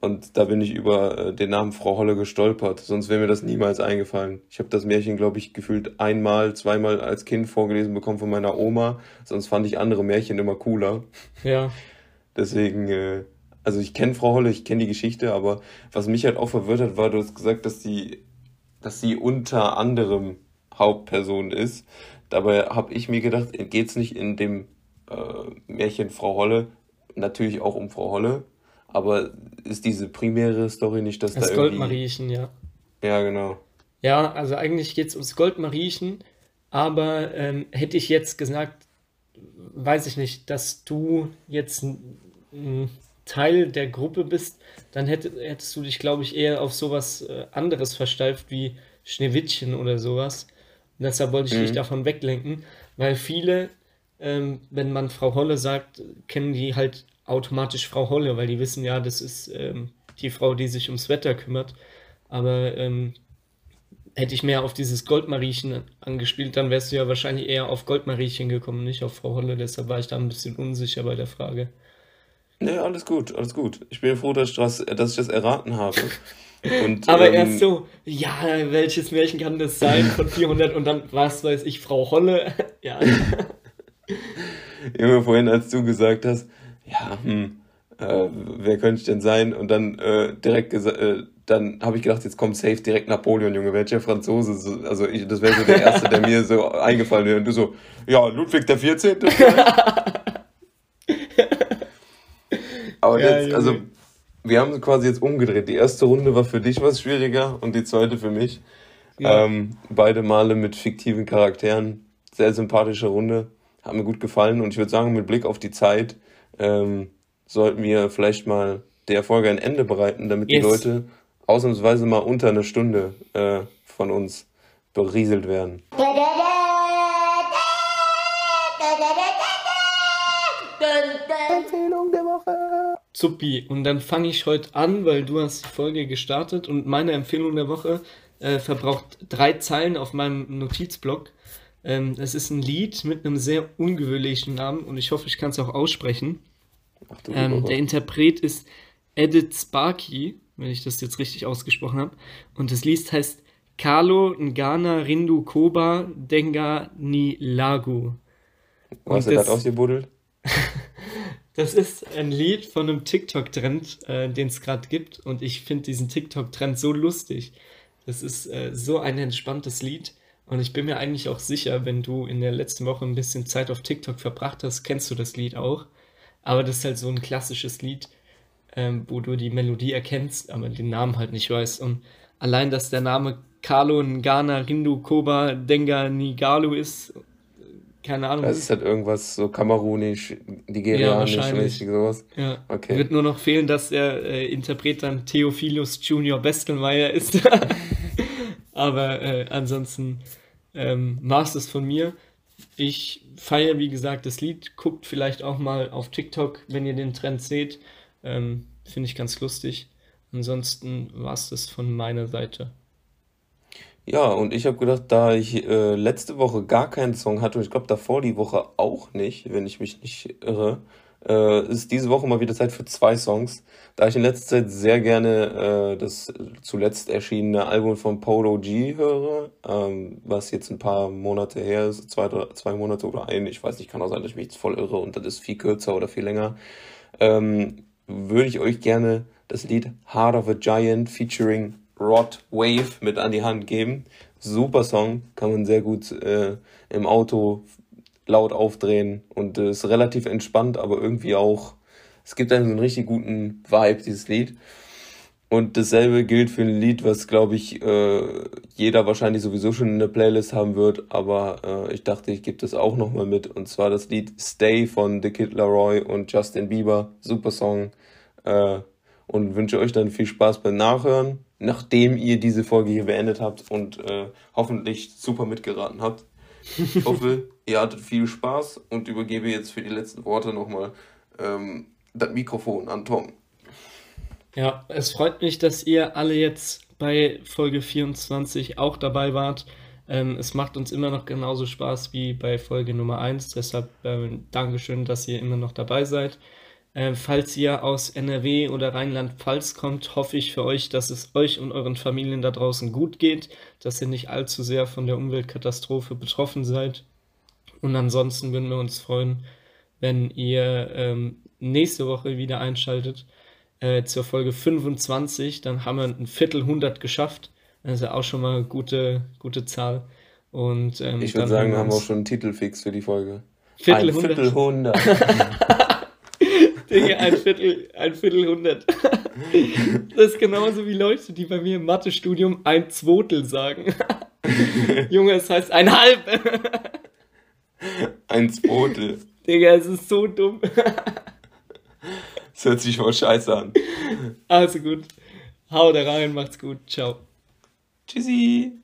Und da bin ich über äh, den Namen Frau Holle gestolpert. Sonst wäre mir das niemals eingefallen. Ich habe das Märchen, glaube ich, gefühlt einmal, zweimal als Kind vorgelesen bekommen von meiner Oma. Sonst fand ich andere Märchen immer cooler. Ja. [LAUGHS] Deswegen, äh, also ich kenne Frau Holle, ich kenne die Geschichte, aber was mich halt auch verwirrt hat, war, du hast gesagt, dass sie, dass sie unter anderem Hauptperson ist. Dabei habe ich mir gedacht, geht es nicht in dem äh, Märchen Frau Holle natürlich auch um Frau Holle, aber ist diese primäre Story nicht, dass das da Goldmariechen, ja. Ja, genau. Ja, also eigentlich geht es ums Goldmariechen, aber ähm, hätte ich jetzt gesagt, weiß ich nicht, dass du jetzt Teil der Gruppe bist, dann hätt, hättest du dich, glaube ich, eher auf sowas äh, anderes versteift wie Schneewittchen oder sowas. Und deshalb wollte ich mhm. dich davon weglenken, weil viele, ähm, wenn man Frau Holle sagt, kennen die halt automatisch Frau Holle, weil die wissen ja, das ist ähm, die Frau, die sich ums Wetter kümmert. Aber ähm, hätte ich mehr auf dieses Goldmariechen angespielt, dann wärst du ja wahrscheinlich eher auf Goldmariechen gekommen, nicht auf Frau Holle. Deshalb war ich da ein bisschen unsicher bei der Frage. Nee, alles gut, alles gut. Ich bin froh, dass ich das, dass ich das erraten habe. Und, [LAUGHS] Aber ähm, erst so, ja, welches Märchen kann das sein von 400 und dann, was weiß ich, Frau Holle. [LAUGHS] ja. [LAUGHS] Immer vorhin, als du gesagt hast, ja, hm, äh, wer könnte ich denn sein? Und dann äh, direkt gesagt, äh, dann habe ich gedacht, jetzt kommt safe direkt Napoleon, Junge, welcher Franzose? Also ich, das wäre so der erste, der mir so eingefallen wäre. Und du so, ja, Ludwig der 14. Aber ja, jetzt, also wir haben quasi jetzt umgedreht. Die erste Runde war für dich was schwieriger und die zweite für mich. Ja. Ähm, beide Male mit fiktiven Charakteren. Sehr sympathische Runde. Hat mir gut gefallen und ich würde sagen, mit Blick auf die Zeit ähm, sollten wir vielleicht mal der Folge ein Ende bereiten, damit yes. die Leute ausnahmsweise mal unter eine Stunde äh, von uns berieselt werden. Empfehlung der Woche. Zuppi, und dann fange ich heute an, weil du hast die Folge gestartet und meine Empfehlung der Woche äh, verbraucht drei Zeilen auf meinem Notizblock. Ähm, es ist ein Lied mit einem sehr ungewöhnlichen Namen und ich hoffe, ich kann es auch aussprechen. Ach, ähm, der Interpret ist Edith Sparky, wenn ich das jetzt richtig ausgesprochen habe. Und das Lied heißt Carlo Ngana Rindu Koba Denga Ni Lagu. Was hast du gerade ausgebuddelt? [LAUGHS] das ist ein Lied von einem TikTok-Trend, äh, den es gerade gibt. Und ich finde diesen TikTok-Trend so lustig. Das ist äh, so ein entspanntes Lied. Und ich bin mir eigentlich auch sicher, wenn du in der letzten Woche ein bisschen Zeit auf TikTok verbracht hast, kennst du das Lied auch. Aber das ist halt so ein klassisches Lied, ähm, wo du die Melodie erkennst, aber den Namen halt nicht weißt. Und allein, dass der Name Carlo Ngana Rindu Koba Denga Nigalu ist, keine Ahnung. Das ist halt irgendwas so kamerunisch, nigerianisch, ja, mäßig sowas. Ja. Okay. Wird nur noch fehlen, dass der äh, Interpret dann Theophilus Junior Bestelmeier ist. [LAUGHS] aber äh, ansonsten ähm, war es das von mir. Ich feiere, wie gesagt, das Lied. Guckt vielleicht auch mal auf TikTok, wenn ihr den Trend seht. Ähm, Finde ich ganz lustig. Ansonsten war es das von meiner Seite. Ja, und ich habe gedacht, da ich äh, letzte Woche gar keinen Song hatte und ich glaube davor die Woche auch nicht, wenn ich mich nicht irre, äh, ist diese Woche mal wieder Zeit für zwei Songs. Da ich in letzter Zeit sehr gerne äh, das zuletzt erschienene Album von Polo G höre, ähm, was jetzt ein paar Monate her ist, zwei, zwei Monate oder ein, ich weiß nicht, kann auch sein, dass ich mich jetzt voll irre und das ist viel kürzer oder viel länger, ähm, würde ich euch gerne das Lied Heart of a Giant featuring Rod Wave mit an die Hand geben. Super Song, kann man sehr gut äh, im Auto laut aufdrehen und äh, ist relativ entspannt, aber irgendwie auch, es gibt einen, richtig guten Vibe, dieses Lied. Und dasselbe gilt für ein Lied, was, glaube ich, äh, jeder wahrscheinlich sowieso schon in der Playlist haben wird, aber äh, ich dachte, ich gebe das auch nochmal mit. Und zwar das Lied Stay von The Kid Laroi und Justin Bieber. Super Song. Äh, und wünsche euch dann viel Spaß beim Nachhören, nachdem ihr diese Folge hier beendet habt und äh, hoffentlich super mitgeraten habt. Ich hoffe, [LAUGHS] ihr hattet viel Spaß und übergebe jetzt für die letzten Worte nochmal ähm, das Mikrofon an Tom. Ja, es freut mich, dass ihr alle jetzt bei Folge 24 auch dabei wart. Ähm, es macht uns immer noch genauso Spaß wie bei Folge Nummer 1. Deshalb äh, Dankeschön, dass ihr immer noch dabei seid. Äh, falls ihr aus NRW oder Rheinland-Pfalz kommt, hoffe ich für euch, dass es euch und euren Familien da draußen gut geht, dass ihr nicht allzu sehr von der Umweltkatastrophe betroffen seid. Und ansonsten würden wir uns freuen, wenn ihr ähm, nächste Woche wieder einschaltet äh, zur Folge 25. Dann haben wir ein Viertelhundert geschafft. Das ist ja auch schon mal eine gute, gute Zahl. Und, ähm, ich würde sagen, wir haben auch schon einen Titel fix für die Folge. Viertelhundert. Ein Viertelhundert. [LAUGHS] Digga, ein Viertel, ein Viertelhundert. [LAUGHS] Das ist genauso wie Leute, die bei mir im Mathestudium ein Zwotel sagen. [LAUGHS] Junge, es heißt ein Halb. Ein Zwotel. Digga, es ist so dumm. Das hört sich voll scheiße an. Also gut. Hau da rein, macht's gut. Ciao. Tschüssi.